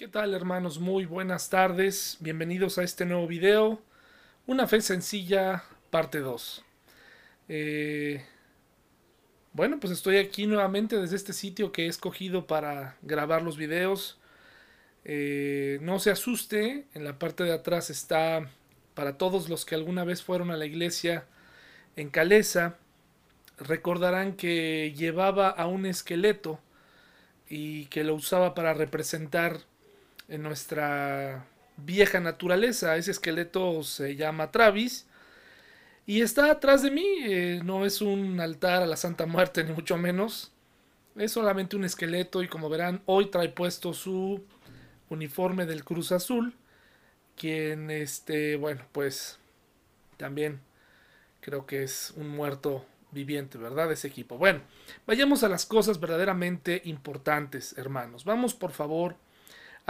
¿Qué tal hermanos? Muy buenas tardes. Bienvenidos a este nuevo video. Una fe sencilla, parte 2. Eh, bueno, pues estoy aquí nuevamente desde este sitio que he escogido para grabar los videos. Eh, no se asuste, en la parte de atrás está para todos los que alguna vez fueron a la iglesia en Calesa. Recordarán que llevaba a un esqueleto y que lo usaba para representar en nuestra vieja naturaleza. Ese esqueleto se llama Travis y está atrás de mí. Eh, no es un altar a la Santa Muerte, ni mucho menos. Es solamente un esqueleto y como verán, hoy trae puesto su uniforme del Cruz Azul. Quien, este, bueno, pues también creo que es un muerto viviente, ¿verdad? Ese equipo. Bueno, vayamos a las cosas verdaderamente importantes, hermanos. Vamos, por favor,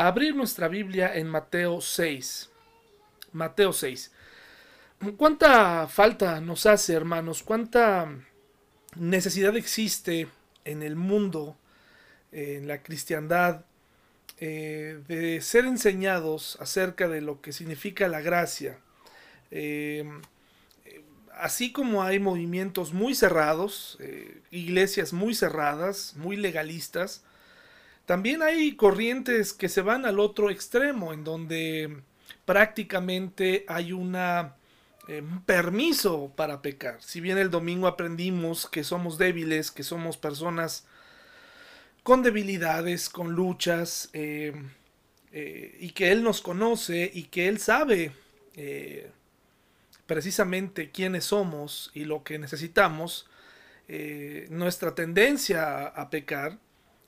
abrir nuestra Biblia en Mateo 6. Mateo 6. ¿Cuánta falta nos hace, hermanos? ¿Cuánta necesidad existe en el mundo, en la cristiandad, eh, de ser enseñados acerca de lo que significa la gracia? Eh, así como hay movimientos muy cerrados, eh, iglesias muy cerradas, muy legalistas, también hay corrientes que se van al otro extremo, en donde prácticamente hay una, eh, un permiso para pecar. Si bien el domingo aprendimos que somos débiles, que somos personas con debilidades, con luchas, eh, eh, y que Él nos conoce y que Él sabe precisamente quiénes somos y lo que necesitamos, nuestra tendencia a pecar,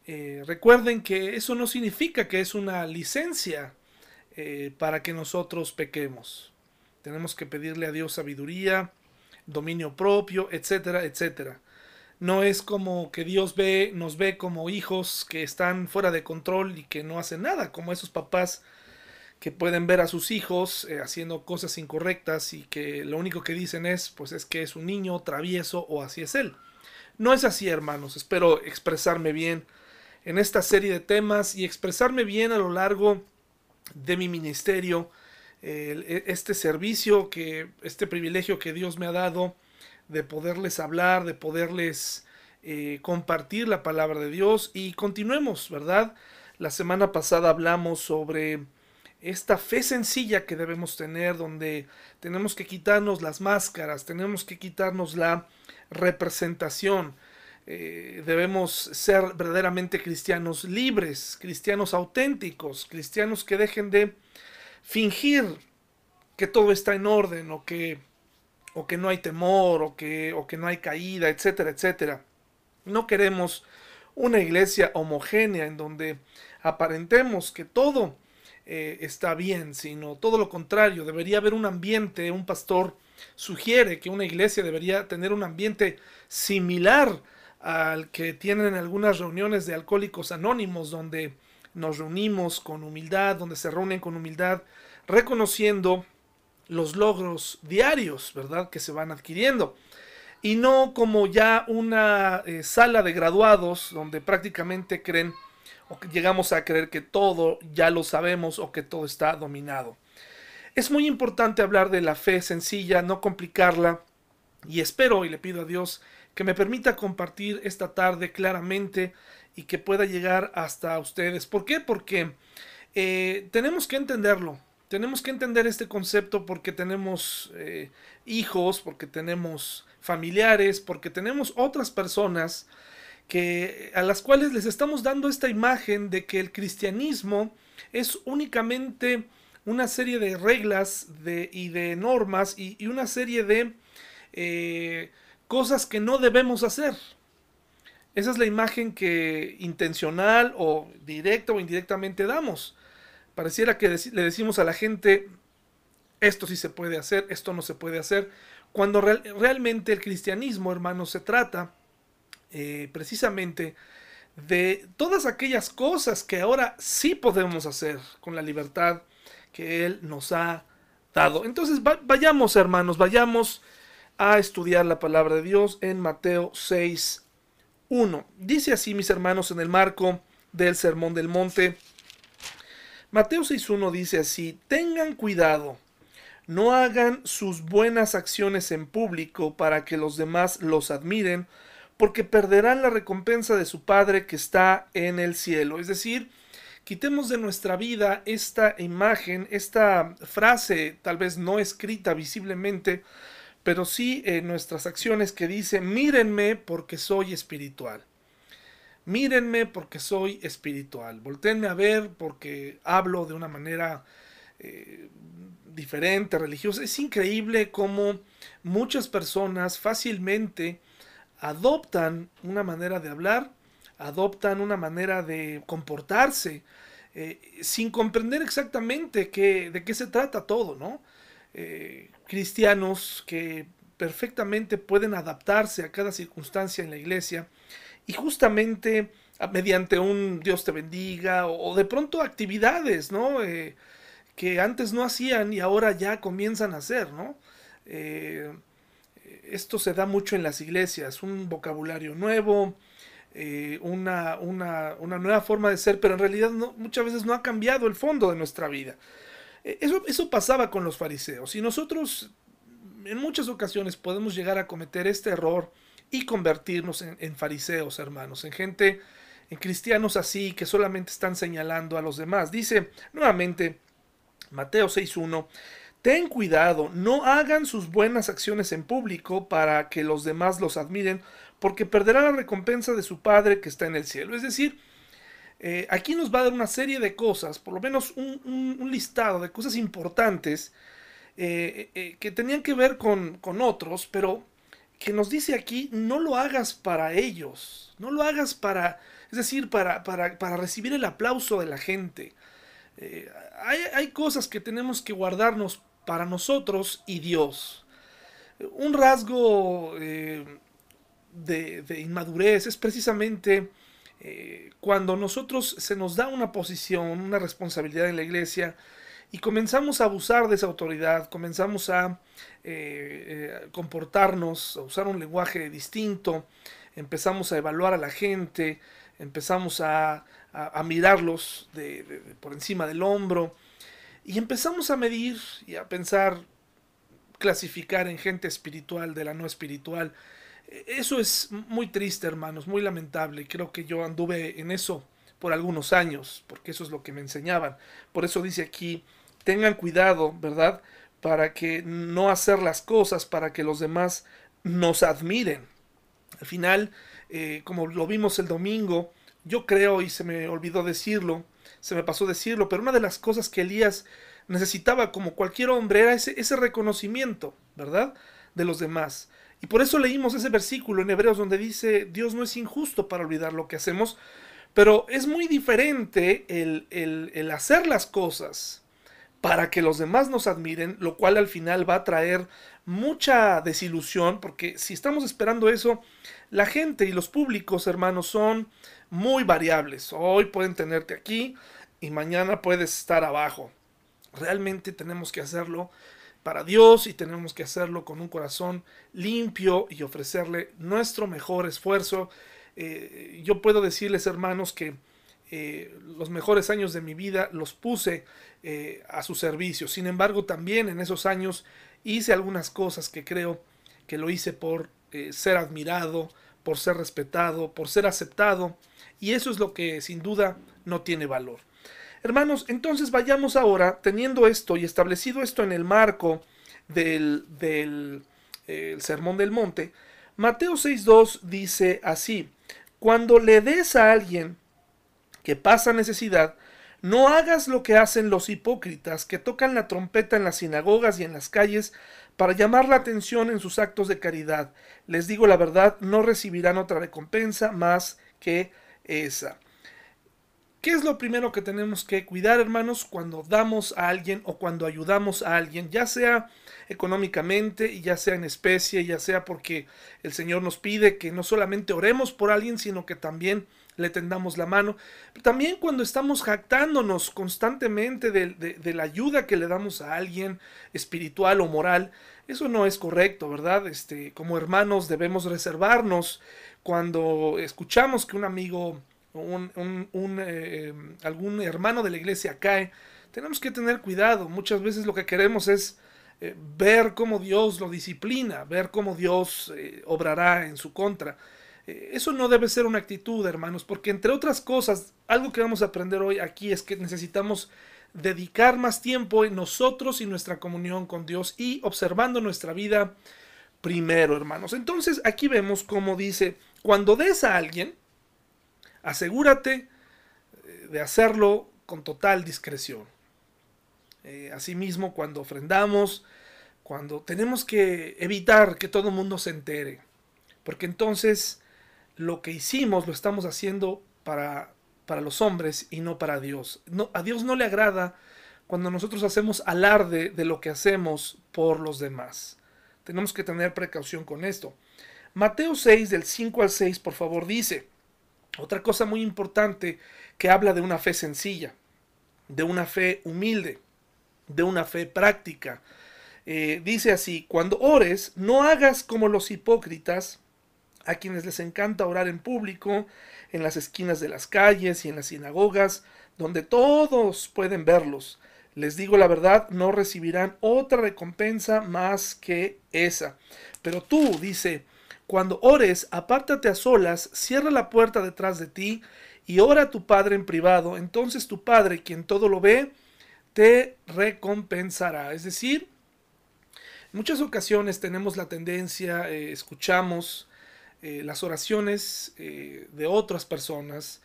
eh, recuerden que eso no significa que es una licencia eh, para que nosotros pequemos. Tenemos que pedirle a Dios sabiduría, dominio propio, etcétera, etcétera. No es como que Dios ve, nos ve como hijos que están fuera de control y que no hacen nada, como esos papás que pueden ver a sus hijos eh, haciendo cosas incorrectas y que lo único que dicen es, pues es que es un niño travieso o así es él. No es así, hermanos. Espero expresarme bien en esta serie de temas y expresarme bien a lo largo de mi ministerio, e, este servicio, que, este privilegio que Dios me ha dado de poderles hablar, de poderles eh, compartir la palabra de Dios y continuemos, ¿verdad? La semana pasada hablamos sobre esta fe sencilla que debemos tener, donde tenemos que quitarnos las máscaras, tenemos que quitarnos la representación, eh, debemos ser verdaderamente cristianos libres, cristianos auténticos, cristianos que dejen de fingir que todo está en orden o que, o que no hay temor o que, o que no hay caída, etcétera, etcétera. No queremos una iglesia homogénea en donde aparentemos que todo eh, está bien, sino todo lo contrario, debería haber un ambiente, un pastor sugiere que una iglesia debería tener un ambiente similar al que tienen algunas reuniones de alcohólicos anónimos donde nos reunimos con humildad, donde se reúnen con humildad, reconociendo los logros diarios, ¿verdad?, que se van adquiriendo. Y no como ya una eh, sala de graduados donde prácticamente creen o llegamos a creer que todo ya lo sabemos o que todo está dominado. Es muy importante hablar de la fe sencilla, no complicarla, y espero y le pido a Dios que me permita compartir esta tarde claramente y que pueda llegar hasta ustedes. ¿Por qué? Porque eh, tenemos que entenderlo. Tenemos que entender este concepto porque tenemos eh, hijos, porque tenemos familiares, porque tenemos otras personas que, a las cuales les estamos dando esta imagen de que el cristianismo es únicamente una serie de reglas de, y de normas y, una serie de eh, cosas que no debemos hacer. Esa es la imagen que intencional o directa o indirectamente damos. Pareciera que le decimos a la gente, esto sí se puede hacer, esto no se puede hacer, cuando realmente el cristianismo, hermanos, se trata eh, precisamente de todas aquellas cosas que ahora sí podemos hacer con la libertad que Él nos ha dado. Entonces vayamos, hermanos, vayamos a estudiar la palabra de Dios en Mateo 6, 1. Dice así, mis hermanos, en el marco del Sermón del Monte, Mateo 6.1 dice así, tengan cuidado, no hagan sus buenas acciones en público para que los demás los admiren, porque perderán la recompensa de su Padre que está en el cielo. Es decir, quitemos de nuestra vida esta imagen, esta frase, tal vez no escrita visiblemente, pero sí en nuestras acciones que dice, mírenme porque soy espiritual. Mírenme porque soy espiritual. Voltéenme a ver porque hablo de una manera eh, diferente, religiosa. Es increíble cómo muchas personas fácilmente adoptan una manera de hablar, adoptan una manera de comportarse, eh, sin comprender exactamente qué, de qué se trata todo, ¿no? Eh, cristianos que perfectamente pueden adaptarse a cada circunstancia en la iglesia y justamente mediante un Dios te bendiga o, de pronto actividades, ¿no? Eh, que antes no hacían y ahora ya comienzan a hacer, ¿no? Eh, esto se da mucho en las iglesias, un vocabulario nuevo, eh, una, una, una, nueva forma de ser, pero en realidad no, muchas veces no ha cambiado el fondo de nuestra vida. Eh, eso, eso pasaba con los fariseos y nosotros en muchas ocasiones podemos llegar a cometer este error y convertirnos en, en fariseos, hermanos, en gente, en cristianos así que solamente están señalando a los demás. Dice nuevamente Mateo 6.1, ten cuidado, no hagan sus buenas acciones en público para que los demás los admiren, porque perderá la recompensa de su Padre que está en el cielo. Es decir, eh, aquí nos va a dar una serie de cosas, por lo menos un, listado de cosas importantes eh, eh, que tenían que ver con, otros, pero que nos dice aquí, no lo hagas para ellos, no lo hagas para, es decir, para, para, para recibir el aplauso de la gente. hay, cosas que tenemos que guardarnos para nosotros y Dios. Un rasgo de, inmadurez es precisamente eh, cuando nosotros se nos da una posición, una responsabilidad en la iglesia y comenzamos a abusar de esa autoridad, comenzamos a eh, eh, comportarnos, a usar un lenguaje distinto, empezamos a evaluar a la gente, empezamos a, mirarlos por encima del hombro y empezamos a medir y a pensar, clasificar en gente espiritual de la no espiritual. Eso es muy triste, hermanos, muy lamentable. Creo que yo anduve en eso por algunos años, porque eso es lo que me enseñaban. Por eso dice aquí, tengan cuidado, ¿verdad? Para que no hacer las cosas para que los demás nos admiren. Al final, eh, como lo vimos el domingo, yo creo, y se me olvidó decirlo, se me pasó decirlo, pero una de las cosas que Elías necesitaba como cualquier hombre era ese, ese reconocimiento, ¿verdad? De los demás. Y por eso leímos ese versículo en Hebreos donde dice, Dios no es injusto para olvidar lo que hacemos, pero es muy diferente el, el, hacer las cosas para que los demás nos admiren, lo cual al final va a traer mucha desilusión, porque si estamos esperando eso, la gente y los públicos, hermanos, son muy variables. Hoy pueden tenerte aquí y mañana puedes estar abajo. Realmente tenemos que hacerlo para Dios y tenemos que hacerlo con un corazón limpio y ofrecerle nuestro mejor esfuerzo. Eh, yo puedo decirles, hermanos, que eh, los mejores años de mi vida los puse eh, a su servicio. Sin embargo, también en esos años hice algunas cosas que creo que lo hice por ser admirado, por ser respetado, por ser aceptado. Y eso es lo que sin duda no tiene valor. Hermanos, entonces vayamos ahora, teniendo esto y establecido esto en el marco del, del Sermón del Monte, Mateo 6.2 dice así, cuando le des a alguien que pasa necesidad, no hagas lo que hacen los hipócritas que tocan la trompeta en las sinagogas y en las calles para llamar la atención en sus actos de caridad. Les digo la verdad, no recibirán otra recompensa más que esa. ¿Qué es lo primero que tenemos que cuidar, hermanos, cuando damos a alguien o cuando ayudamos a alguien, ya sea económicamente, ya sea en especie, ya sea porque el Señor nos pide que no solamente oremos por alguien, sino que también le tendamos la mano. también cuando estamos jactándonos constantemente de, de, la ayuda que le damos a alguien espiritual o moral, eso no es correcto, ¿verdad? Este, como hermanos debemos reservarnos cuando escuchamos que un amigo un, eh, algún hermano de la iglesia cae, tenemos que tener cuidado. Muchas veces lo que queremos es eh, ver cómo Dios lo disciplina, ver cómo Dios eh, obrará en su contra. eso no debe ser una actitud, hermanos, porque entre otras cosas, algo que vamos a aprender hoy aquí es que necesitamos dedicar más tiempo en nosotros y nuestra comunión con Dios y observando nuestra vida primero, hermanos. Entonces aquí vemos cómo dice, cuando des a alguien, asegúrate eh, de hacerlo con total discreción. Eh, asimismo, cuando ofrendamos, cuando tenemos que evitar que todo el mundo se entere, porque entonces lo que hicimos lo estamos haciendo para, para los hombres y no para Dios. No, a Dios no le agrada cuando nosotros hacemos alarde de lo que hacemos por los demás. Tenemos que tener precaución con esto. Mateo 6 del 5 al 6, por favor, dice, otra cosa muy importante que habla de una fe sencilla, de una fe humilde, de una fe práctica. Eh, dice así, cuando ores, no hagas como los hipócritas, a quienes les encanta orar en público, en las esquinas de las calles y en las sinagogas, donde todos pueden verlos. Les digo la verdad, no recibirán otra recompensa más que esa. Pero tú, dice, cuando ores, apártate a solas, cierra la puerta detrás de ti y ora a tu Padre en privado. Entonces tu Padre, quien todo lo ve, te recompensará. Es decir, en muchas ocasiones tenemos la tendencia, eh, escuchamos eh, las oraciones eh, de otras personas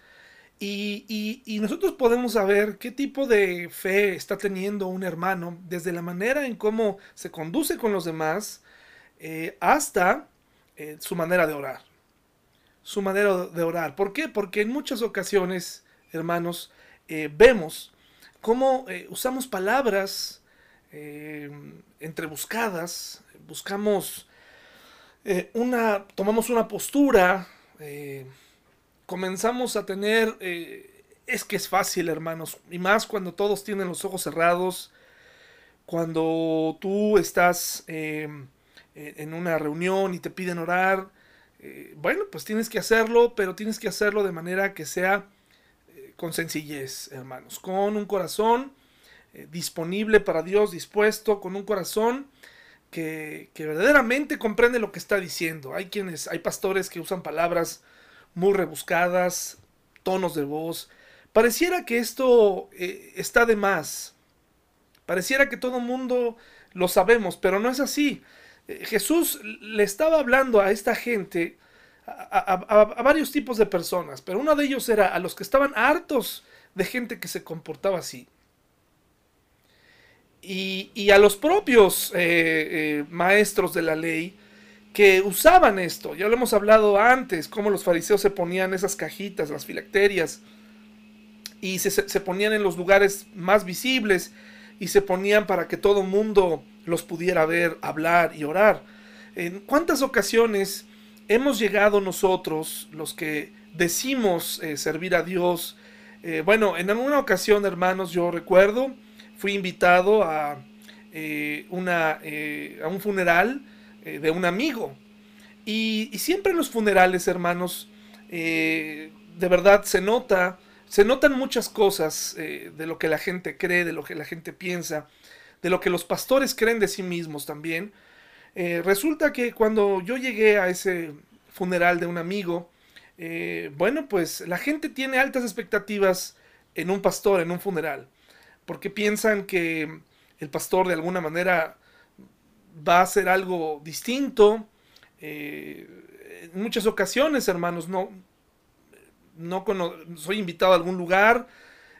y, y, nosotros podemos saber qué tipo de fe está teniendo un hermano desde la manera en cómo se conduce con los demás hasta eh, su manera de orar. Su manera de orar. ¿Por qué? Porque en muchas ocasiones, hermanos, eh, vemos cómo eh, usamos palabras entrebuscadas, buscamos una, tomamos una postura, comenzamos a tener, es que es fácil, hermanos, y más cuando todos tienen los ojos cerrados, cuando tú estás en una reunión y te piden orar, eh, bueno, pues tienes que hacerlo, pero tienes que hacerlo de manera que sea eh, con sencillez, hermanos, con un corazón eh, disponible para Dios, dispuesto, con un corazón que, que, verdaderamente comprende lo que está diciendo. Hay quienes, hay pastores que usan palabras muy rebuscadas, tonos de voz. Pareciera que esto está de más. Pareciera que todo mundo lo sabemos, pero no es así. Jesús le estaba hablando a esta gente, a, varios tipos de personas, pero uno de ellos era a los que estaban hartos de gente que se comportaba así. Y, a los propios eh, eh, maestros de la ley que usaban esto. Ya lo hemos hablado antes, cómo los fariseos se ponían esas cajitas, las filacterias, y se, se ponían en los lugares más visibles y se ponían para que todo mundo los pudiera ver, hablar y orar. ¿En cuántas ocasiones hemos llegado nosotros, los que decimos eh, servir a Dios? Eh, bueno, en alguna ocasión, hermanos, yo recuerdo, fui invitado a, eh, una, a un funeral de un amigo. Y, y, siempre en los funerales, hermanos, de verdad se nota, se notan muchas cosas de lo que la gente cree, de lo que la gente piensa de lo que los pastores creen de sí mismos también. Eh, resulta que cuando yo llegué a ese funeral de un amigo, eh, bueno, pues la gente tiene altas expectativas en un pastor, en un funeral, porque piensan que el pastor de alguna manera va a hacer algo distinto. Eh, en muchas ocasiones, hermanos, no, no soy invitado a algún lugar,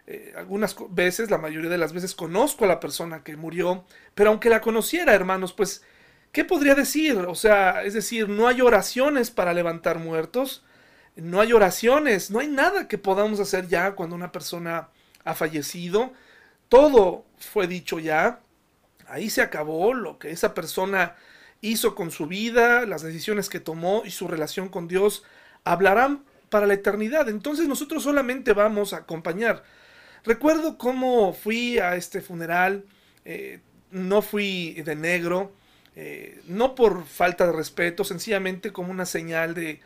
eh, algunas veces, la mayoría de las veces conozco a la persona que murió, pero aunque la conociera, hermanos, pues, ¿qué podría decir? O sea, es decir, no hay oraciones para levantar muertos, no hay oraciones, no hay nada que podamos hacer ya cuando una persona ha fallecido, todo fue dicho ya, ahí se acabó lo que esa persona hizo con su vida, las decisiones que tomó y su relación con Dios hablarán para la eternidad. Entonces nosotros solamente vamos a acompañar. Recuerdo cómo fui a este funeral, eh, no fui de negro, eh, no por falta de respeto, sencillamente como una señal de,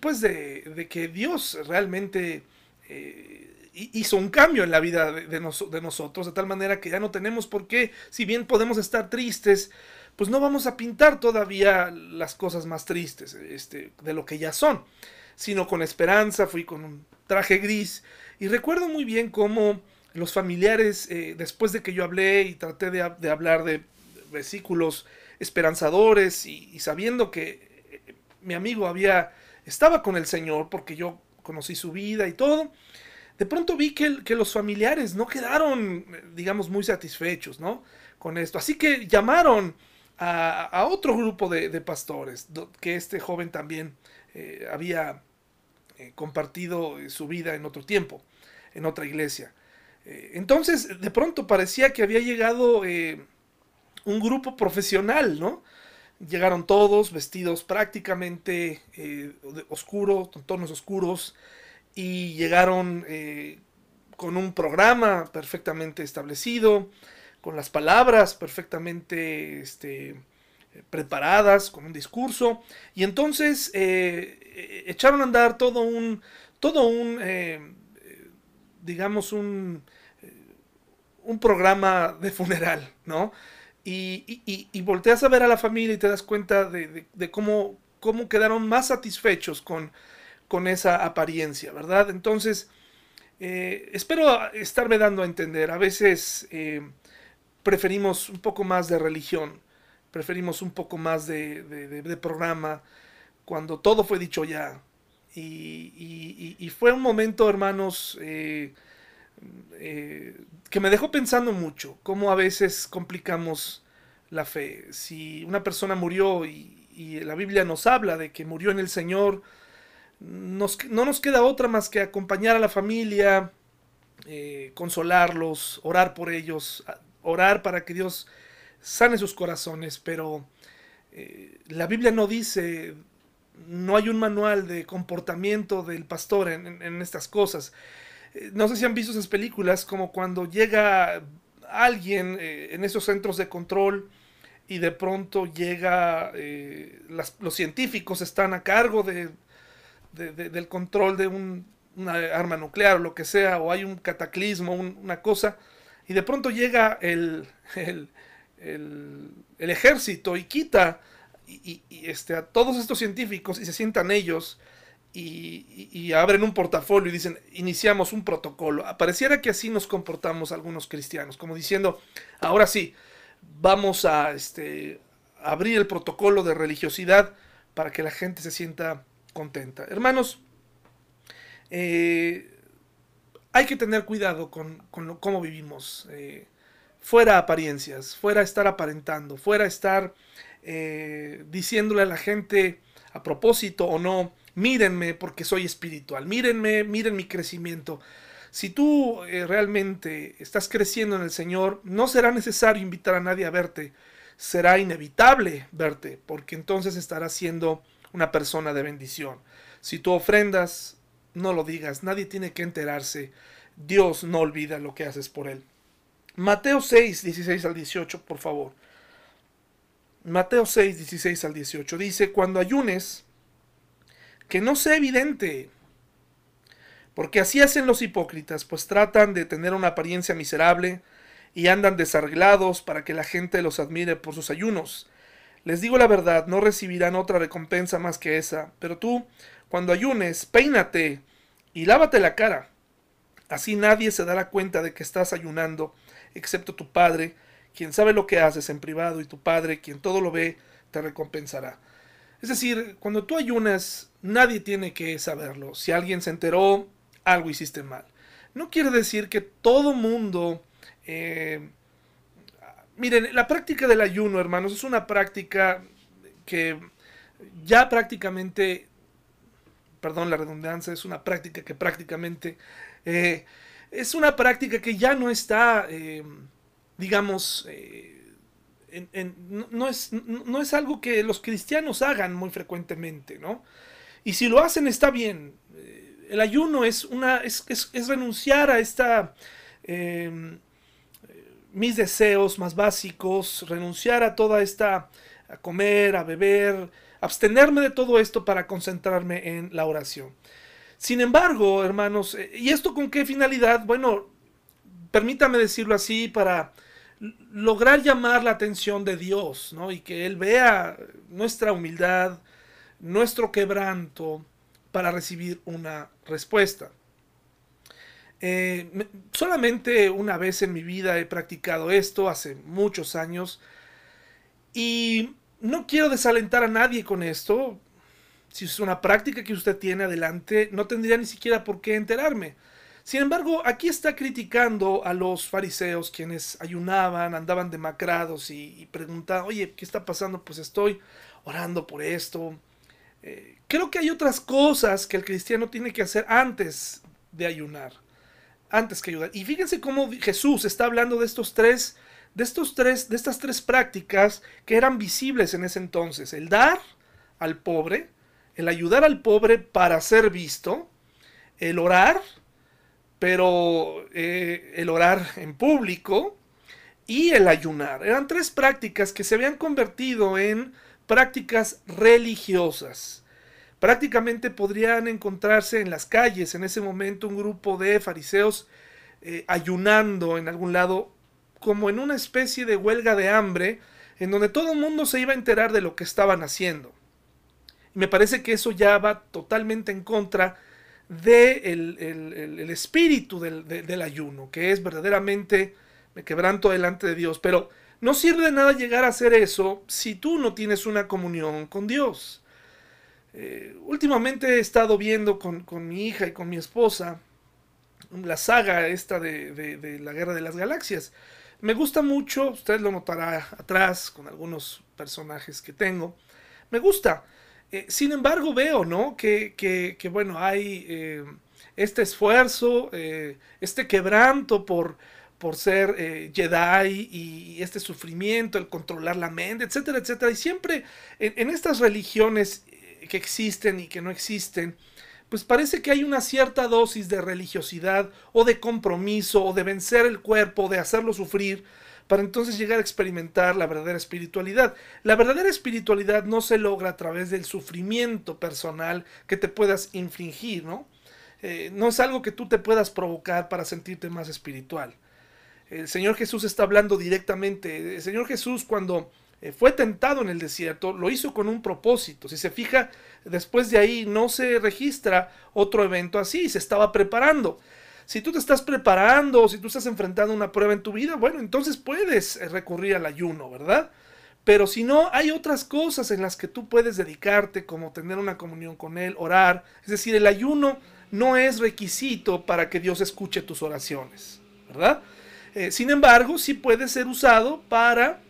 pues de, que Dios realmente eh, hizo un cambio en la vida de, nosotros, de tal manera que ya no tenemos por qué, si bien podemos estar tristes, pues no vamos a pintar todavía las cosas más tristes este, de lo que ya son, sino con esperanza, fui con un traje gris y recuerdo muy bien cómo los familiares, eh, después de que yo hablé y traté de, hablar de versículos esperanzadores y, sabiendo que eh, mi amigo había estaba con el Señor porque yo conocí su vida y todo, de pronto vi que, los familiares no quedaron, digamos, muy satisfechos, ¿no? Con esto. Así que llamaron a, otro grupo de, pastores, que este joven también eh, había compartido su vida en otro tiempo, en otra iglesia. Eh, entonces, de pronto parecía que había llegado eh, un grupo profesional, ¿no? Llegaron todos vestidos prácticamente eh, oscuros, con tonos oscuros, y llegaron con un programa perfectamente establecido, con las palabras perfectamente este, preparadas, con un discurso, y entonces echaron a andar todo un, todo un, digamos, un, un programa de funeral, ¿no? Y, y, volteas a ver a la familia y te das cuenta de, cómo, cómo quedaron más satisfechos con, con esa apariencia, ¿verdad? Entonces, eh, espero estarme dando a entender. A veces eh, preferimos un poco más de religión, preferimos un poco más de, programa, cuando todo fue dicho ya. Y, fue un momento, hermanos, eh, eh, que me dejó pensando mucho, cómo a veces complicamos la fe. Si una persona murió y, la Biblia nos habla de que murió en el Señor, no nos queda otra más que acompañar a la familia, eh, consolarlos, orar por ellos, orar para que Dios sane sus corazones, pero eh, la Biblia no dice, no hay un manual de comportamiento del pastor en estas cosas. Eh, no sé si han visto esas películas como cuando llega alguien eh, en esos centros de control y de pronto llega, los científicos están a cargo de, del control de un, una arma nuclear o lo que sea, o hay un cataclismo, una cosa, y de pronto llega el, el, ejército y quita y, este, a todos estos científicos y se sientan ellos y, abren un portafolio y dicen, iniciamos un protocolo. Pareciera que así nos comportamos algunos cristianos, como diciendo, ahora sí, vamos a este, abrir el protocolo de religiosidad para que la gente se sienta contenta. Hermanos, eh, hay que tener cuidado con, cómo vivimos. Eh, fuera apariencias, fuera estar aparentando, fuera estar eh, diciéndole a la gente a propósito o no, mírenme porque soy espiritual, mírenme, miren mi crecimiento. Si tú eh, realmente estás creciendo en el Señor, no será necesario invitar a nadie a verte, será inevitable verte, porque entonces estarás siendo una persona de bendición. Si tú ofrendas, no lo digas, nadie tiene que enterarse. Dios no olvida lo que haces por él. Mateo 6, 16 al 18, por favor. Mateo 6, 16 al 18 dice, cuando ayunes, que no sea evidente. Porque así hacen los hipócritas, pues tratan de tener una apariencia miserable y andan desarreglados para que la gente los admire por sus ayunos. Les digo la verdad, no recibirán otra recompensa más que esa. Pero tú, cuando ayunes, peínate y lávate la cara. Así nadie se dará cuenta de que estás ayunando, excepto tu Padre, quien sabe lo que haces en privado, y tu Padre, quien todo lo ve, te recompensará. Es decir, cuando tú ayunas, nadie tiene que saberlo. Si alguien se enteró, algo hiciste mal. No quiere decir que todo mundo... Eh, miren, la práctica del ayuno, hermanos, es una práctica que ya prácticamente, perdón la redundancia, es una práctica que prácticamente eh, es una práctica que ya no está, eh, digamos, no, es, no, es, algo que los cristianos hagan muy frecuentemente, ¿no? Y si lo hacen está bien. El ayuno es, una, es, renunciar a esta... Em, mis deseos más básicos, renunciar a toda esta, a comer, a beber, abstenerme de todo esto para concentrarme en la oración. Sin embargo, hermanos, eh, ¿y esto con qué finalidad? Bueno, permítame decirlo así, para lograr llamar la atención de Dios, ¿no? Y que Él vea nuestra humildad, nuestro quebranto, para recibir una respuesta. Eh, solamente una vez en mi vida he practicado esto, hace muchos años, y no quiero desalentar a nadie con esto. Si es una práctica que usted tiene adelante, no tendría ni siquiera por qué enterarme. Sin embargo, aquí está criticando a los fariseos quienes ayunaban, andaban demacrados y, y preguntaban, oye, ¿qué está pasando? Pues estoy orando por esto. Eh, creo que hay otras cosas que el cristiano tiene que hacer antes de ayunar. Antes que ayudar. Y fíjense cómo Jesús está hablando de estos tres, de estos tres, de estas tres prácticas que eran visibles en ese entonces. El dar al pobre, el ayudar al pobre para ser visto, el orar pero eh, el orar en público y el ayunar. Eran tres prácticas que se habían convertido en prácticas religiosas. Prácticamente podrían encontrarse en las calles en ese momento un grupo de fariseos eh, ayunando en algún lado, como en una especie de huelga de hambre, en donde todo el mundo se iba a enterar de lo que estaban haciendo. Me parece que eso ya va totalmente en contra de el, espíritu del, ayuno, que es verdaderamente me quebranto delante de Dios. Pero no sirve de nada llegar a hacer eso si tú no tienes una comunión con Dios. Eh, últimamente he estado viendo con, mi hija y con mi esposa la saga esta de, de, la Guerra de las Galaxias. Me gusta mucho, usted lo notará atrás con algunos personajes que tengo. Me gusta. Eh, sin embargo, veo, ¿no? Que, que, bueno, hay eh, este esfuerzo, eh, este quebranto por, por ser Jedi y, este sufrimiento, el controlar la mente, etcétera, etcétera. Y siempre en, estas religiones que existen y que no existen, pues parece que hay una cierta dosis de religiosidad o de compromiso o de vencer el cuerpo, de hacerlo sufrir, para entonces llegar a experimentar la verdadera espiritualidad. La verdadera espiritualidad no se logra a través del sufrimiento personal que te puedas infringir, ¿no? Eh, no es algo que tú te puedas provocar para sentirte más espiritual. El Señor Jesús está hablando directamente. El Señor Jesús cuando eh, fue tentado en el desierto, lo hizo con un propósito. Si se fija, después de ahí no se registra otro evento así, se estaba preparando. Si tú te estás preparando, si tú estás enfrentando una prueba en tu vida, bueno, entonces puedes eh, recurrir al ayuno, ¿verdad? Pero si no, hay otras cosas en las que tú puedes dedicarte, como tener una comunión con Él, orar. Es decir, el ayuno no es requisito para que Dios escuche tus oraciones, ¿verdad? Eh, sin embargo, sí puede ser usado para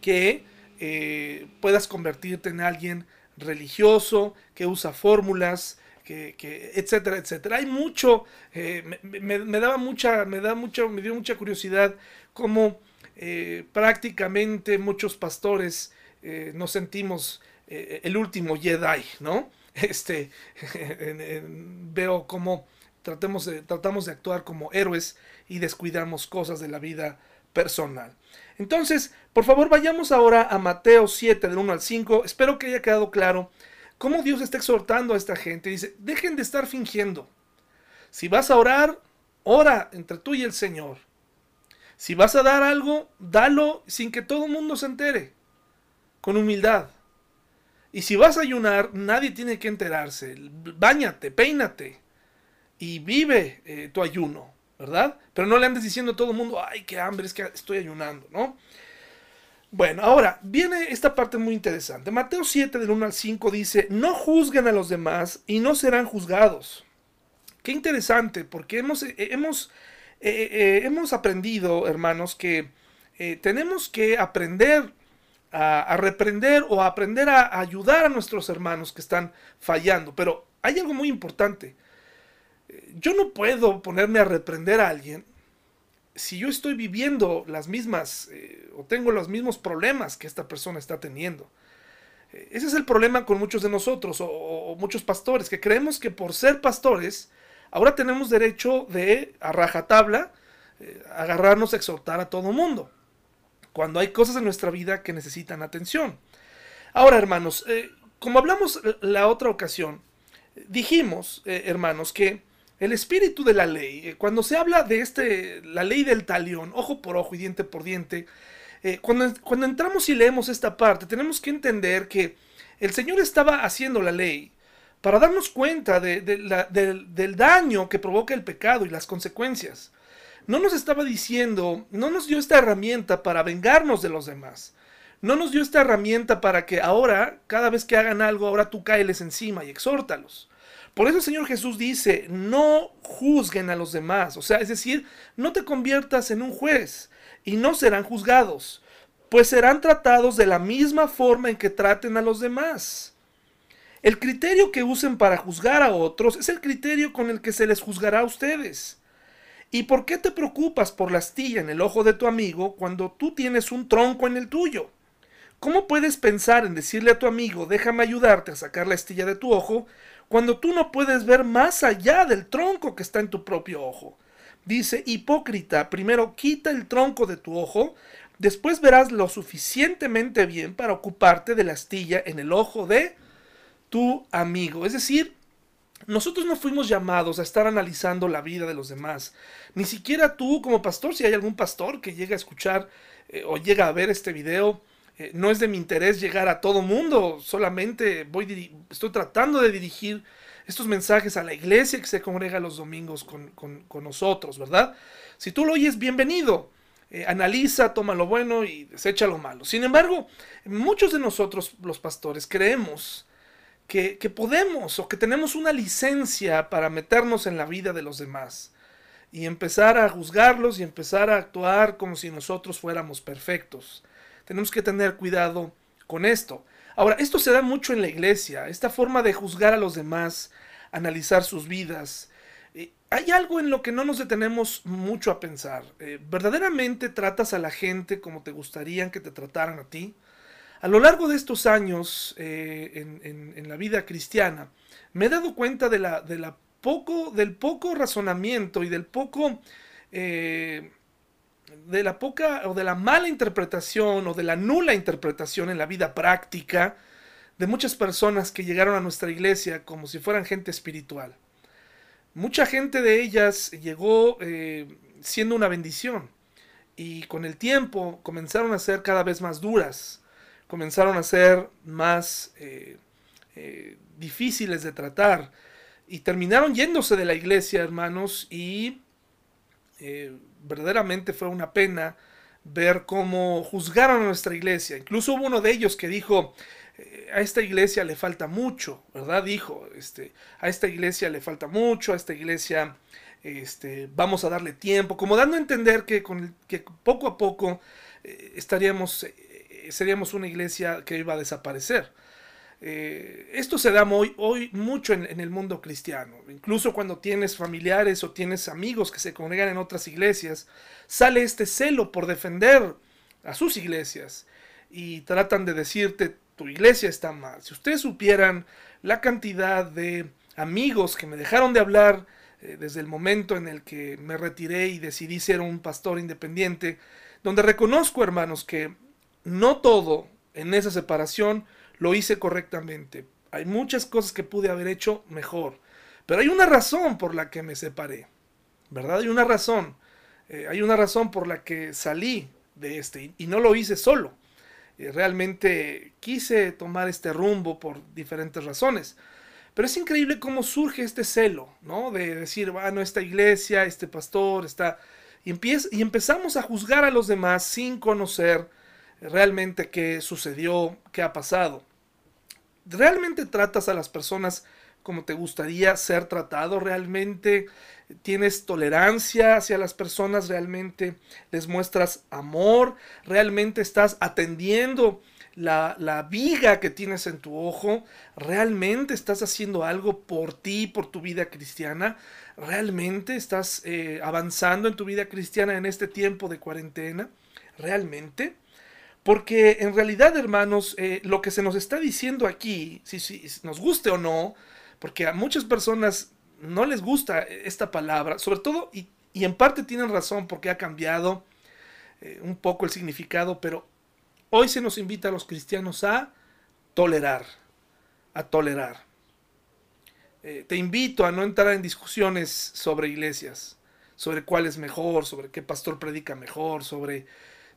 que eh, puedas convertirte en alguien religioso, que usa fórmulas, que, etcétera, etcétera. Hay mucho, eh, me, daba mucha, me da mucha, me dio mucha curiosidad cómo eh, prácticamente muchos pastores eh, nos sentimos el último Jedi, ¿no? Este, veo cómo tratemos tratamos de actuar como héroes y descuidamos cosas de la vida personal. Entonces, por favor, vayamos ahora a Mateo 7, del 1 al 5. Espero que haya quedado claro cómo Dios está exhortando a esta gente. Dice, dejen de estar fingiendo. Si vas a orar, ora entre tú y el Señor. Si vas a dar algo, dalo sin que todo el mundo se entere, con humildad. Y si vas a ayunar, nadie tiene que enterarse. Báñate, peínate y vive eh, tu ayuno, ¿verdad? Pero no le andes diciendo a todo el mundo, ay, qué hambre, es que estoy ayunando, ¿no? Bueno, ahora viene esta parte muy interesante. Mateo 7 del 1 al 5 dice, no juzguen a los demás y no serán juzgados. Qué interesante, porque hemos, eh, hemos, eh, eh, hemos aprendido, hermanos, que tenemos que aprender a, reprender o aprender a ayudar a nuestros hermanos que están fallando. Pero hay algo muy importante. Yo no puedo ponerme a reprender a alguien si yo estoy viviendo las mismas eh, o tengo los mismos problemas que esta persona está teniendo. Eh, ese es el problema con muchos de nosotros o, muchos pastores, que creemos que por ser pastores, ahora tenemos derecho de, a rajatabla, eh, agarrarnos a exhortar a todo mundo, cuando hay cosas en nuestra vida que necesitan atención. Ahora, hermanos, como hablamos la otra ocasión, dijimos, hermanos, que el espíritu de la ley, eh, cuando se habla de este, la ley del talión, ojo por ojo y diente por diente, eh, cuando, cuando entramos y leemos esta parte, tenemos que entender que el Señor estaba haciendo la ley para darnos cuenta de, del daño que provoca el pecado y las consecuencias. No nos estaba diciendo, no nos dio esta herramienta para vengarnos de los demás. No nos dio esta herramienta para que ahora, cada vez que hagan algo, ahora tú caeles encima y exhórtalos. Por eso el Señor Jesús dice, no juzguen a los demás. O sea, es decir, no te conviertas en un juez y no serán juzgados, pues serán tratados de la misma forma en que traten a los demás. El criterio que usen para juzgar a otros es el criterio con el que se les juzgará a ustedes. ¿Y por qué te preocupas por la astilla en el ojo de tu amigo cuando tú tienes un tronco en el tuyo? ¿Cómo puedes pensar en decirle a tu amigo, déjame ayudarte a sacar la astilla de tu ojo, cuando tú no puedes ver más allá del tronco que está en tu propio ojo? Dice, hipócrita, primero quita el tronco de tu ojo, después verás lo suficientemente bien para ocuparte de la astilla en el ojo de tu amigo. Es decir, nosotros no fuimos llamados a estar analizando la vida de los demás. Ni siquiera tú como pastor, si hay algún pastor que llega a escuchar eh, o llega a ver este video, eh, no es de mi interés llegar a todo mundo, solamente voy estoy tratando de dirigir estos mensajes a la iglesia que se congrega los domingos con, nosotros, ¿verdad? Si tú lo oyes, bienvenido. Eh, analiza, toma lo bueno y desecha lo malo. Sin embargo, muchos de nosotros, los pastores, creemos que, que podemos o que tenemos una licencia para meternos en la vida de los demás y empezar a juzgarlos y empezar a actuar como si nosotros fuéramos perfectos. Tenemos que tener cuidado con esto. Ahora, esto se da mucho en la iglesia, esta forma de juzgar a los demás, analizar sus vidas. Eh, hay algo en lo que no nos detenemos mucho a pensar. Eh, ¿Verdaderamente tratas a la gente como te gustaría que te trataran a ti? A lo largo de estos años eh, en, la vida cristiana, me he dado cuenta de la, de la poco, del poco razonamiento y del poco de la poca o de la mala interpretación o de la nula interpretación en la vida práctica de muchas personas que llegaron a nuestra iglesia como si fueran gente espiritual. Mucha gente de ellas llegó eh, siendo una bendición y con el tiempo comenzaron a ser cada vez más duras, comenzaron a ser más eh, eh, difíciles de tratar y terminaron yéndose de la iglesia, hermanos, y verdaderamente fue una pena ver cómo juzgaron a nuestra iglesia. Incluso hubo uno de ellos que dijo, eh, a esta iglesia le falta mucho, ¿verdad? Dijo, este, a esta iglesia le falta mucho, a esta iglesia este, vamos a darle tiempo, como dando a entender que, con que poco a poco eh, estaríamos, eh, seríamos una iglesia que iba a desaparecer. Eh, esto se da hoy mucho en, el mundo cristiano. Incluso cuando tienes familiares o tienes amigos que se congregan en otras iglesias, sale este celo por defender a sus iglesias y tratan de decirte, tu iglesia está mal. Si ustedes supieran la cantidad de amigos que me dejaron de hablar eh, desde el momento en el que me retiré y decidí ser un pastor independiente, donde reconozco, hermanos, que no todo en esa separación lo hice correctamente. Hay muchas cosas que pude haber hecho mejor. Pero hay una razón por la que me separé. ¿Verdad? Hay una razón. Eh, hay una razón por la que salí de este. Y, no lo hice solo. Eh, realmente quise tomar este rumbo por diferentes razones. Pero es increíble cómo surge este celo, ¿no? De decir, bueno, esta iglesia, este pastor, está... Y, y empezamos a juzgar a los demás sin conocer realmente qué sucedió, qué ha pasado. ¿Realmente tratas a las personas como te gustaría ser tratado? ¿Realmente tienes tolerancia hacia las personas? ¿Realmente les muestras amor? ¿Realmente estás atendiendo la, la, viga que tienes en tu ojo? ¿Realmente estás haciendo algo por ti, por tu vida cristiana? ¿Realmente estás eh, avanzando en tu vida cristiana en este tiempo de cuarentena? ¿Realmente? Porque en realidad, hermanos, eh, lo que se nos está diciendo aquí, si, nos guste o no, porque a muchas personas no les gusta esta palabra, sobre todo, y, en parte tienen razón porque ha cambiado eh, un poco el significado, pero hoy se nos invita a los cristianos a tolerar. a tolerar. Eh, te invito a no entrar en discusiones sobre iglesias, sobre cuál es mejor, sobre qué pastor predica mejor, sobre...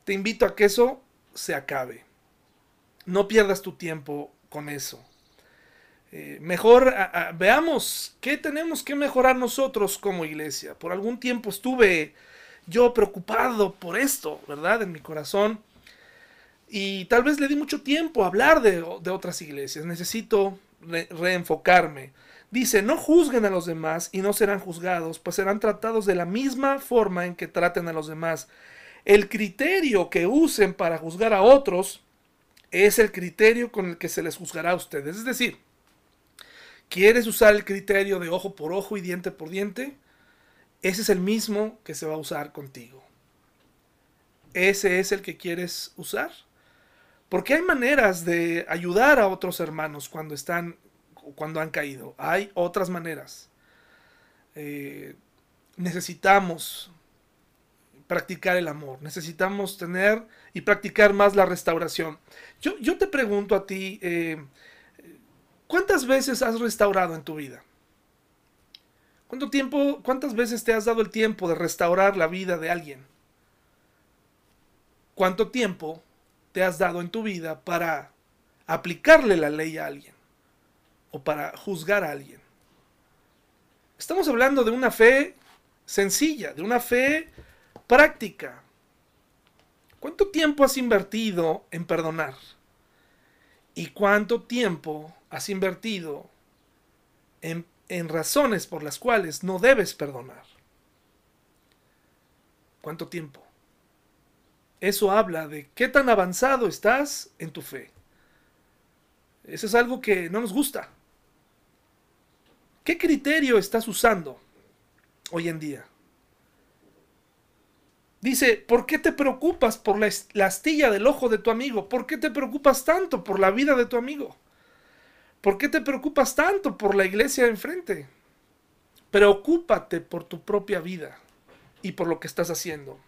Te invito a que eso se acabe. No pierdas tu tiempo con eso. Eh, mejor veamos qué tenemos que mejorar nosotros como iglesia. Por algún tiempo estuve yo preocupado por esto, ¿verdad? En mi corazón. Y tal vez le di mucho tiempo a hablar de, otras iglesias. Necesito reenfocarme. Dice, no juzguen a los demás y no serán juzgados, pues serán tratados de la misma forma en que traten a los demás. El criterio que usen para juzgar a otros es el criterio con el que se les juzgará a ustedes. Es decir, ¿quieres usar el criterio de ojo por ojo y diente por diente? Ese es el mismo que se va a usar contigo. ¿Ese es el que quieres usar? Porque hay maneras de ayudar a otros hermanos cuando están cuando han caído. Hay otras maneras. Eh, necesitamos practicar el amor. Necesitamos tener y practicar más la restauración. Yo, yo te pregunto a ti, eh, ¿cuántas veces has restaurado en tu vida? ¿Cuánto tiempo, cuántas veces te has dado el tiempo de restaurar la vida de alguien? ¿Cuánto tiempo te has dado en tu vida para aplicarle la ley a alguien? o para juzgar a alguien. Estamos hablando de una fe sencilla, de una fe práctica. ¿Cuánto tiempo has invertido en perdonar? ¿Y cuánto tiempo has invertido en, en razones por las cuales no debes perdonar? ¿Cuánto tiempo? Eso habla de qué tan avanzado estás en tu fe. Eso es algo que no nos gusta. ¿Qué criterio estás usando hoy en día? Dice, ¿por qué te preocupas por la, astilla del ojo de tu amigo? ¿Por qué te preocupas tanto por la vida de tu amigo? ¿Por qué te preocupas tanto por la iglesia de enfrente? Preocúpate por tu propia vida y por lo que estás haciendo.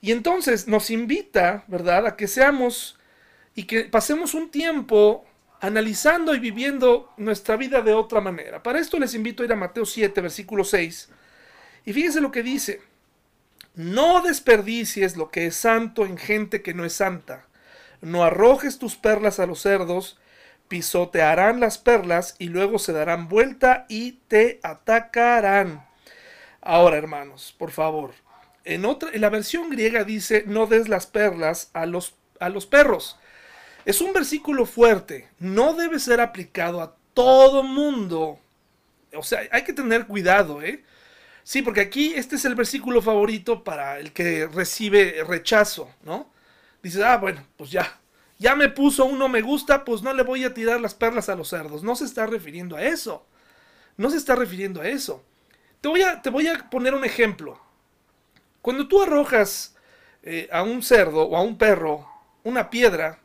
Y entonces nos invita, ¿verdad?, a que seamos y que pasemos un tiempo analizando y viviendo nuestra vida de otra manera. Para esto les invito a ir a Mateo 7, versículo 6. Y fíjense lo que dice. No desperdicies lo que es santo en gente que no es santa. No arrojes tus perlas a los cerdos, pisotearán las perlas y luego se darán vuelta y te atacarán. Ahora, hermanos, por favor. En, otra, en la versión griega dice, no des las perlas a los, a los perros es un versículo fuerte, no debe ser aplicado a todo mundo. O sea, hay que tener cuidado, ¿eh? Sí, porque aquí este es el versículo favorito para el que recibe rechazo, ¿no? Dices, ah, bueno, pues ya, ya me puso uno me gusta, pues no le voy a tirar las perlas a los cerdos. No se está refiriendo a eso. No se está refiriendo a eso. Te voy a, te voy a poner un ejemplo. Cuando tú arrojas eh, a un cerdo o a un perro una piedra,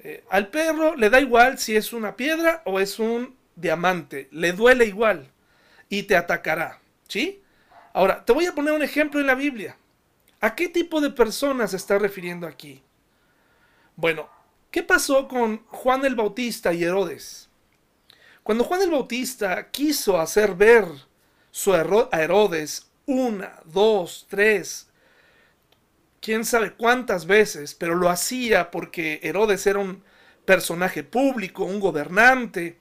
eh, al perro le da igual si es una piedra o es un diamante, le duele igual y te atacará, ¿sí? Ahora, te voy a poner un ejemplo en la Biblia. ¿A qué tipo de personas se está refiriendo aquí? Bueno, ¿qué pasó con Juan el Bautista y Herodes? Cuando Juan el Bautista quiso hacer ver su a Herodes una, dos, tres, quién sabe cuántas veces, pero lo hacía porque Herodes era un personaje público, un gobernante.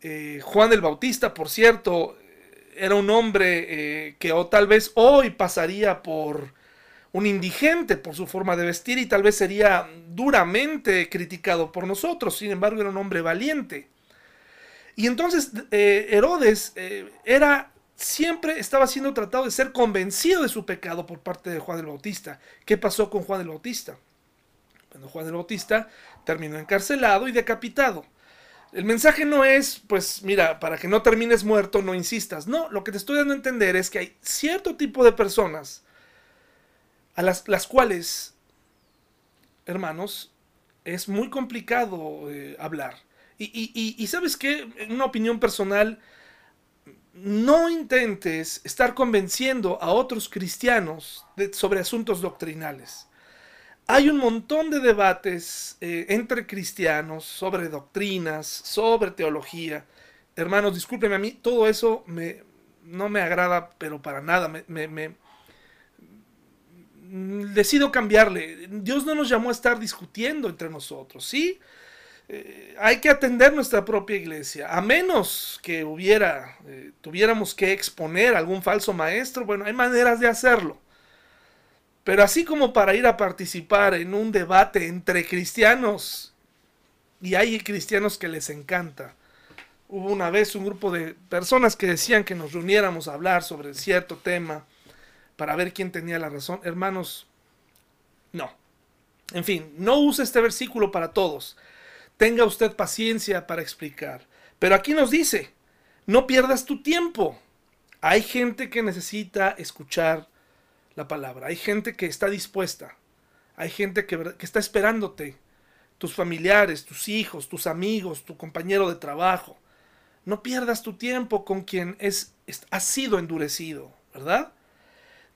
Eh, Juan el Bautista, por cierto, era un hombre eh, que o tal vez hoy pasaría por un indigente por su forma de vestir y tal vez sería duramente criticado por nosotros, sin embargo era un hombre valiente. Y entonces eh, Herodes era siempre estaba siendo tratado de ser convencido de su pecado por parte de Juan el Bautista. ¿Qué pasó con Juan el Bautista? Bueno, Juan el Bautista terminó encarcelado y decapitado. El mensaje no es, pues mira, para que no termines muerto, no insistas. No, lo que te estoy dando a entender es que hay cierto tipo de personas a las, las cuales, hermanos, es muy complicado eh, hablar. Y, y, y, sabes qué, en una opinión personal, no intentes estar convenciendo a otros cristianos sobre asuntos doctrinales. Hay un montón de debates eh, entre cristianos sobre doctrinas, sobre teología. Hermanos, discúlpenme a mí, todo eso me, no me agrada, pero para nada. Me, me, decido cambiarle. Dios no nos llamó a estar discutiendo entre nosotros, ¿sí? Eh, hay que atender nuestra propia iglesia. A menos que hubiera, eh, tuviéramos que exponer algún falso maestro, bueno, hay maneras de hacerlo. Pero así como para ir a participar en un debate entre cristianos, y hay cristianos que les encanta. Hubo una vez un grupo de personas que decían que nos reuniéramos a hablar sobre cierto tema para ver quién tenía la razón. Hermanos, no. En fin, no use este versículo para todos. Tenga usted paciencia para explicar. Pero aquí nos dice, no pierdas tu tiempo. Hay gente que necesita escuchar la palabra. Hay gente que está dispuesta. Hay gente que, está esperándote. Tus familiares, tus hijos, tus amigos, tu compañero de trabajo. No pierdas tu tiempo con quien es, ha sido endurecido, ¿verdad?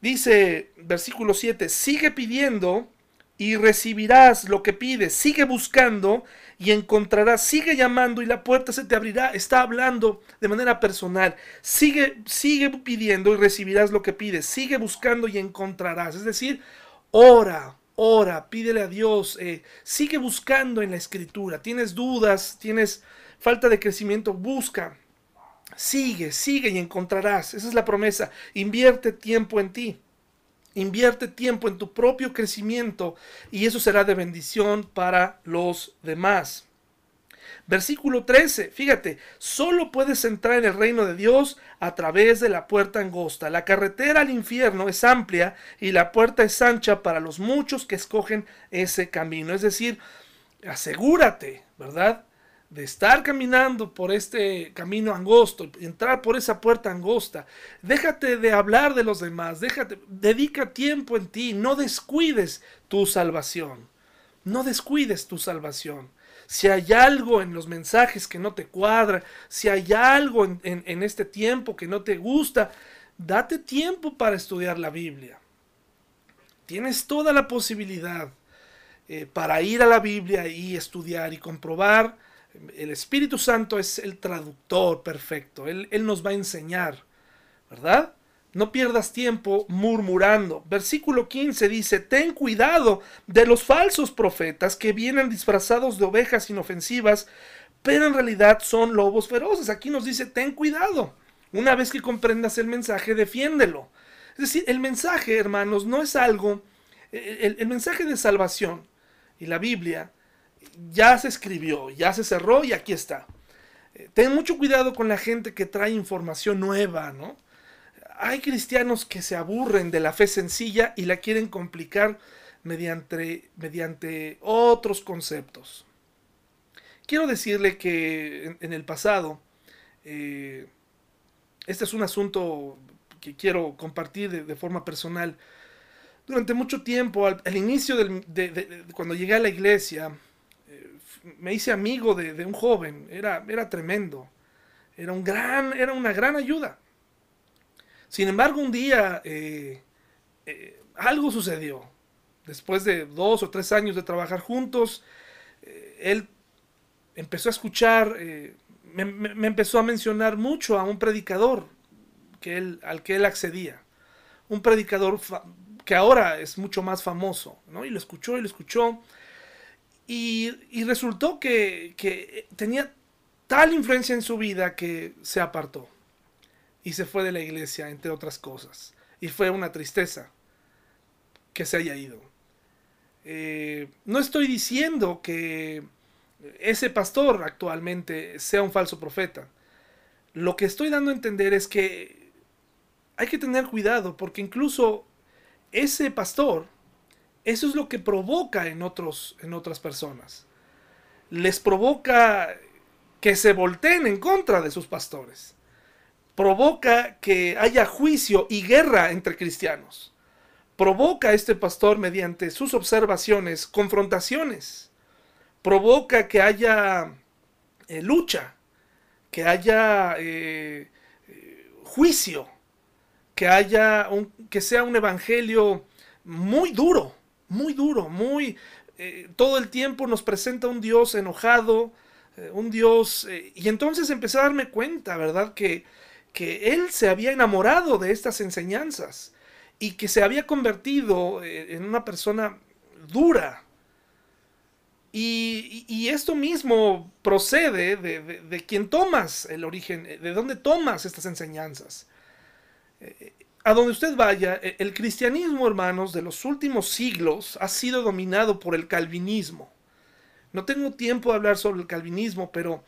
Dice versículo 7, sigue pidiendo y recibirás lo que pides, sigue buscando y encontrarás, sigue llamando y la puerta se te abrirá. Está hablando de manera personal. Sigue, sigue pidiendo y recibirás lo que pides. Sigue buscando y encontrarás. Es decir, ora, ora, pídele a Dios. Eh, sigue buscando en la escritura. Tienes dudas, tienes falta de crecimiento, busca. Sigue, sigue y encontrarás. Esa es la promesa. Invierte tiempo en ti. Invierte tiempo en tu propio crecimiento y eso será de bendición para los demás. Versículo 13, fíjate, solo puedes entrar en el reino de Dios a través de la puerta angosta. La carretera al infierno es amplia y la puerta es ancha para los muchos que escogen ese camino. Es decir, asegúrate, ¿verdad? De estar caminando por este camino angosto, entrar por esa puerta angosta, déjate de hablar de los demás, déjate, dedica tiempo en ti, no descuides tu salvación, no descuides tu salvación. Si hay algo en los mensajes que no te cuadra, si hay algo en, este tiempo que no te gusta, date tiempo para estudiar la Biblia. Tienes toda la posibilidad eh, para ir a la Biblia y estudiar y comprobar el Espíritu Santo es el traductor perfecto. Él, nos va a enseñar, ¿verdad? No pierdas tiempo murmurando. Versículo 15 dice, ten cuidado de los falsos profetas que vienen disfrazados de ovejas inofensivas, pero en realidad son lobos feroces. Aquí nos dice, ten cuidado. Una vez que comprendas el mensaje, defiéndelo. Es decir, el mensaje, hermanos, no es algo, el mensaje de salvación y la Biblia ya se escribió, ya se cerró y aquí está. Eh, ten mucho cuidado con la gente que trae información nueva, ¿no? Hay cristianos que se aburren de la fe sencilla y la quieren complicar mediante, mediante otros conceptos. Quiero decirle que en, el pasado, eh, este es un asunto que quiero compartir de, forma personal. Durante mucho tiempo, al, inicio de, cuando llegué a la iglesia, me hice amigo de, un joven, era, era tremendo, era, un gran, era una gran ayuda. Sin embargo, un día eh, eh, algo sucedió. Después de dos o tres años de trabajar juntos, eh, él empezó a escuchar, me, empezó a mencionar mucho a un predicador que él, al que él accedía. Un predicador que ahora es mucho más famoso, ¿no? Y lo escuchó y lo escuchó. Y, resultó que, tenía tal influencia en su vida que se apartó y se fue de la iglesia, entre otras cosas. Y fue una tristeza que se haya ido. Eh, no estoy diciendo que ese pastor actualmente sea un falso profeta. Lo que estoy dando a entender es que hay que tener cuidado porque incluso ese pastor eso es lo que provoca en, otros, en otras personas. Les provoca que se volteen en contra de sus pastores. Provoca que haya juicio y guerra entre cristianos. Provoca a este pastor mediante sus observaciones confrontaciones. Provoca que haya eh, lucha, que haya eh, juicio, que haya que sea un evangelio muy duro muy duro, muy... Eh, todo el tiempo nos presenta un Dios enojado, eh, un Dios... Eh, y entonces empecé a darme cuenta, ¿verdad? Que, que él se había enamorado de estas enseñanzas y que se había convertido en una persona dura. Y, esto mismo procede de, de, quien tomas el origen, de dónde tomas estas enseñanzas a donde usted vaya, e, el cristianismo, hermanos, de los últimos siglos ha sido dominado por el calvinismo. No tengo tiempo de hablar sobre el calvinismo, pero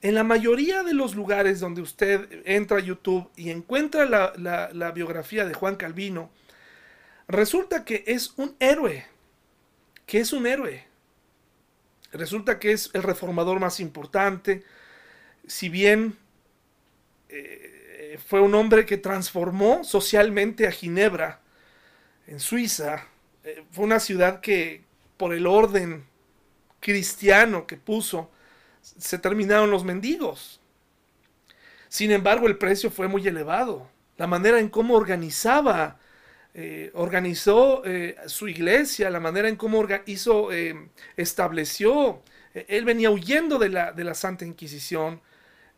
en la mayoría de los lugares donde usted entra a YouTube y encuentra la, biografía de Juan Calvino, resulta que es un héroe, que es un héroe. Resulta que es el reformador más importante, si bien eh, fue un hombre que transformó socialmente a Ginebra, en Suiza. Eh, fue una ciudad que, por el orden cristiano que puso, se terminaron los mendigos. Sin embargo, el precio fue muy elevado. La manera en cómo organizaba, eh, organizó eh, su iglesia, la manera en cómo hizo, estableció, él venía huyendo de la, de la Santa Inquisición,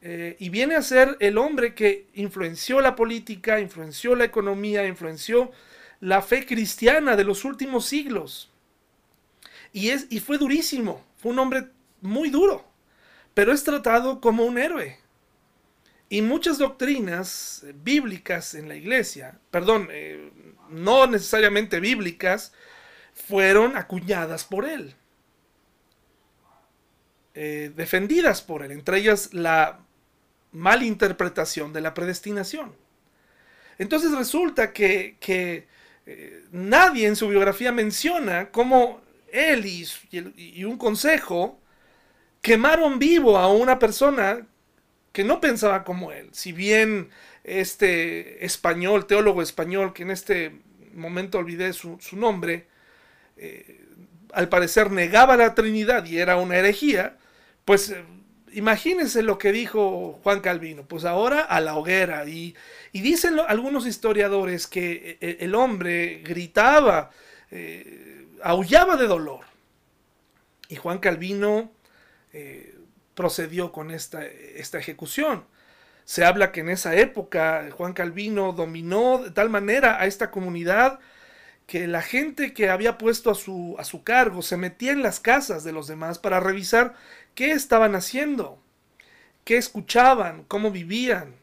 eh, y viene a ser el hombre que influenció la política, influenció la economía, influenció la fe cristiana de los últimos siglos. Y, es, y fue durísimo, fue un hombre muy duro, pero es tratado como un héroe. Y muchas doctrinas bíblicas en la iglesia, perdón, eh, no necesariamente bíblicas, fueron acuñadas por él. Eh, defendidas por él, entre ellas la malinterpretación de la predestinación. Entonces resulta que, eh, nadie en su biografía menciona cómo él y, un consejo quemaron vivo a una persona que no pensaba como él. Si bien este español, teólogo español, que en este momento olvidé su, nombre, eh, al parecer negaba la Trinidad y era una herejía, pues eh, imagínense lo que dijo Juan Calvino, pues ahora a la hoguera. Y, dicen algunos historiadores que eh, el hombre gritaba, eh, aullaba de dolor. Y Juan Calvino eh, procedió con esta, esta ejecución. Se habla que en esa época Juan Calvino dominó de tal manera a esta comunidad que la gente que había puesto a su, a su cargo se metía en las casas de los demás para revisar qué estaban haciendo, qué escuchaban, cómo vivían.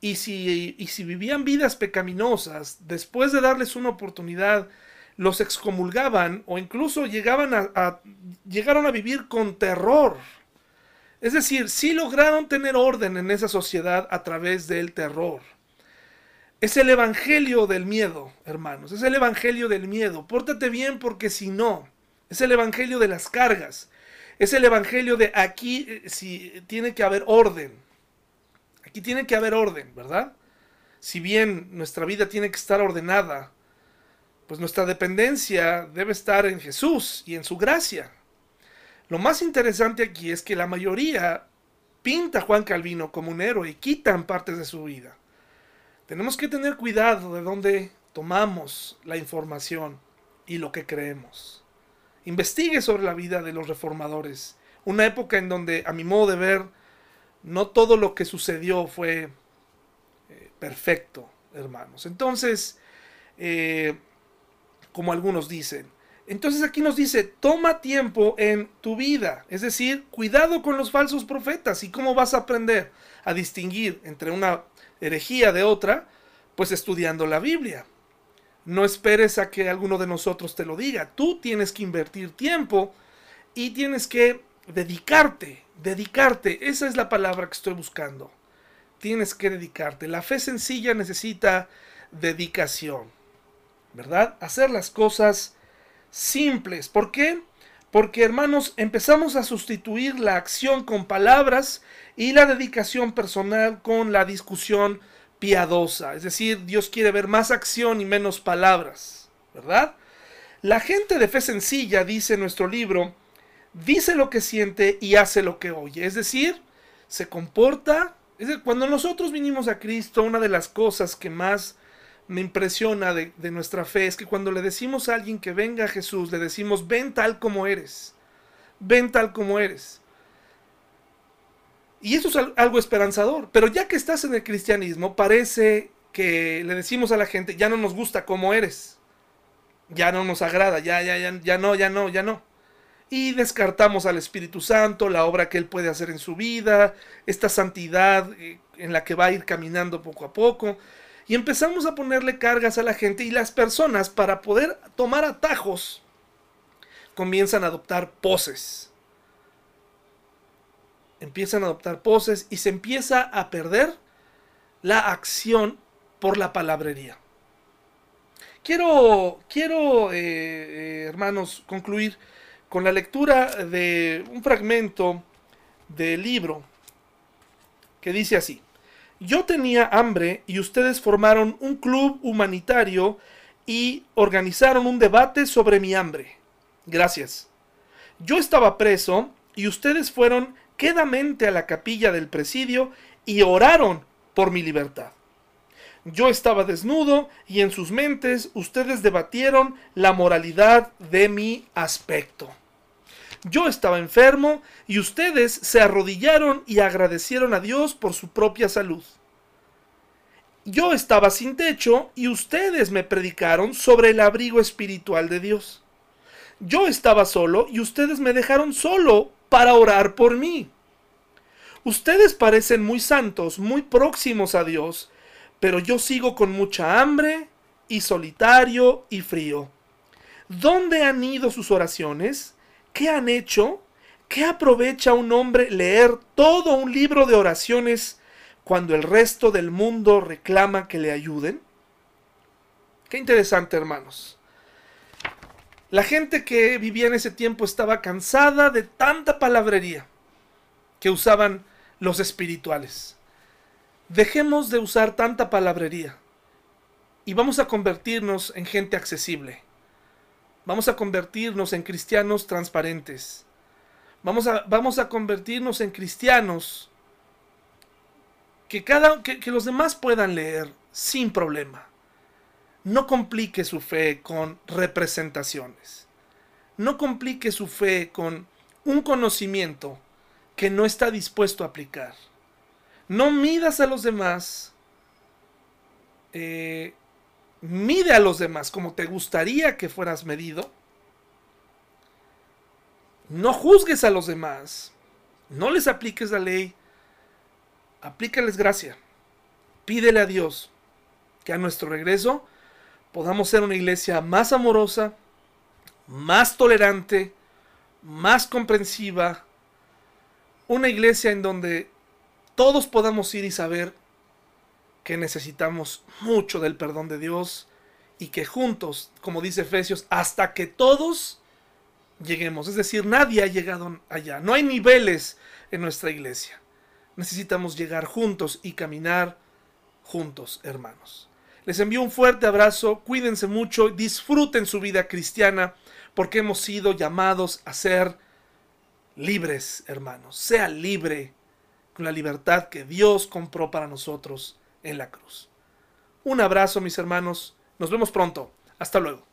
Y si, y si vivían vidas pecaminosas, después de darles una oportunidad, los excomulgaban o incluso llegaban a, llegaron a vivir con terror. Es decir, sí lograron tener orden en esa sociedad a través del terror. Es el evangelio del miedo, hermanos. Es el evangelio del miedo. Pórtate bien porque si no, es el evangelio de las cargas. Es el evangelio de aquí eh, si tiene que haber orden. Aquí tiene que haber orden, ¿verdad? Si bien nuestra vida tiene que estar ordenada, pues nuestra dependencia debe estar en Jesús y en su gracia. Lo más interesante aquí es que la mayoría pinta a Juan Calvino como un héroe y quitan partes de su vida. Tenemos que tener cuidado de dónde tomamos la información y lo que creemos. Investigue sobre la vida de los reformadores. Una época en donde, a mi modo de ver, no todo lo que sucedió fue eh, perfecto, hermanos. Entonces, eh, como algunos dicen, entonces aquí nos dice, toma tiempo en tu vida, es decir, cuidado con los falsos profetas y cómo vas a aprender a distinguir entre una herejía de otra, pues estudiando la Biblia. No esperes a que alguno de nosotros te lo diga. Tú tienes que invertir tiempo y tienes que dedicarte, dedicarte. Esa es la palabra que estoy buscando. Tienes que dedicarte. La fe sencilla necesita dedicación, ¿verdad? Hacer las cosas simples. ¿Por qué? Porque hermanos, empezamos a sustituir la acción con palabras y la dedicación personal con la discusión piadosa. Es decir, Dios quiere ver más acción y menos palabras, ¿verdad? La gente de fe sencilla, dice nuestro libro, dice lo que siente y hace lo que oye. Es decir, se comporta. Es cuando nosotros vinimos a Cristo, una de las cosas que más me impresiona de, nuestra fe es que cuando le decimos a alguien que venga a Jesús, le decimos, ven tal como eres, ven tal como eres. Y eso es algo esperanzador, pero ya que estás en el cristianismo, parece que le decimos a la gente, ya no nos gusta como eres, ya no nos agrada, ya, ya, ya, ya no, ya no, ya no. Y descartamos al Espíritu Santo, la obra que Él puede hacer en su vida, esta santidad eh, en la que va a ir caminando poco a poco. Y empezamos a ponerle cargas a la gente y las personas para poder tomar atajos comienzan a adoptar poses. Empiezan a adoptar poses y se empieza a perder la acción por la palabrería. Quiero, quiero eh, eh, hermanos, concluir con la lectura de un fragmento del libro que dice así. Yo tenía hambre y ustedes formaron un club humanitario y organizaron un debate sobre mi hambre. Gracias. Yo estaba preso y ustedes fueron quedamente a la capilla del presidio y oraron por mi libertad. Yo estaba desnudo y en sus mentes ustedes debatieron la moralidad de mi aspecto. Yo estaba enfermo y ustedes se arrodillaron y agradecieron a Dios por su propia salud. Yo estaba sin techo y ustedes me predicaron sobre el abrigo espiritual de Dios. Yo estaba solo y ustedes me dejaron solo para orar por mí. Ustedes parecen muy santos, muy próximos a Dios, pero yo sigo con mucha hambre y solitario y frío. ¿Dónde han ido sus oraciones? ¿Qué han hecho? ¿Qué aprovecha un hombre leer todo un libro de oraciones cuando el resto del mundo reclama que le ayuden? Qué interesante, hermanos. La gente que vivía en ese tiempo estaba cansada de tanta palabrería que usaban los espirituales. Dejemos de usar tanta palabrería y vamos a convertirnos en gente accesible. Vamos a convertirnos en cristianos transparentes. Vamos a, vamos a convertirnos en cristianos que, cada, que, que los demás puedan leer sin problema. No complique su fe con representaciones. No complique su fe con un conocimiento que no está dispuesto a aplicar. No midas a los demás. Eh, mide a los demás como te gustaría que fueras medido. No juzgues a los demás. No les apliques la ley. Aplícales gracia. Pídele a Dios que a nuestro regreso podamos ser una iglesia más amorosa, más tolerante, más comprensiva. Una iglesia en donde todos podamos ir y saber que necesitamos mucho del perdón de Dios y que juntos, como dice Efesios, hasta que todos lleguemos. Es decir, nadie ha llegado allá. No hay niveles en nuestra iglesia. Necesitamos llegar juntos y caminar juntos, hermanos. Les envío un fuerte abrazo, cuídense mucho, disfruten su vida cristiana, porque hemos sido llamados a ser libres, hermanos. Sea libre con la libertad que Dios compró para nosotros en la cruz. Un abrazo mis hermanos, nos vemos pronto, hasta luego.